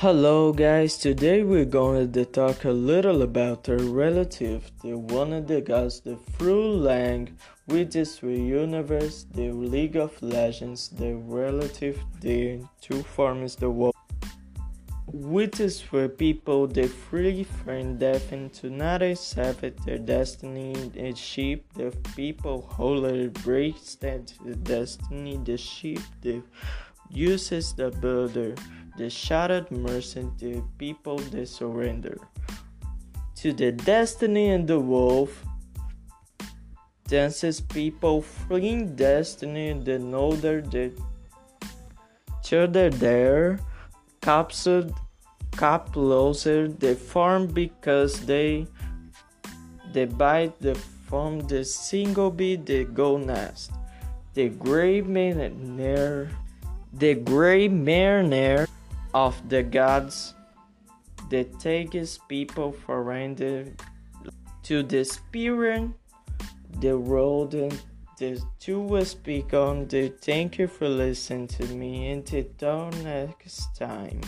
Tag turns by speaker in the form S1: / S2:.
S1: Hello guys, today we're going to talk a little about the relative, the one of the gods, the Through Lang, which is the universe, the League of Legends, the relative, the two forms the world. Which is for people the free from death and to not accept their destiny, the sheep, the people wholly breaks that destiny, the sheep, the uses the builder the shattered the people they surrender to the destiny and the wolf. Dances people fleeing destiny, the nodder, the children there, captured, cap closer, the farm because they they bite the from the single bee, the go nest, the gray mariner, the gray mariner of the gods that takes people foreign to the spirit the road the two will speak on the thank you for listening to me until next time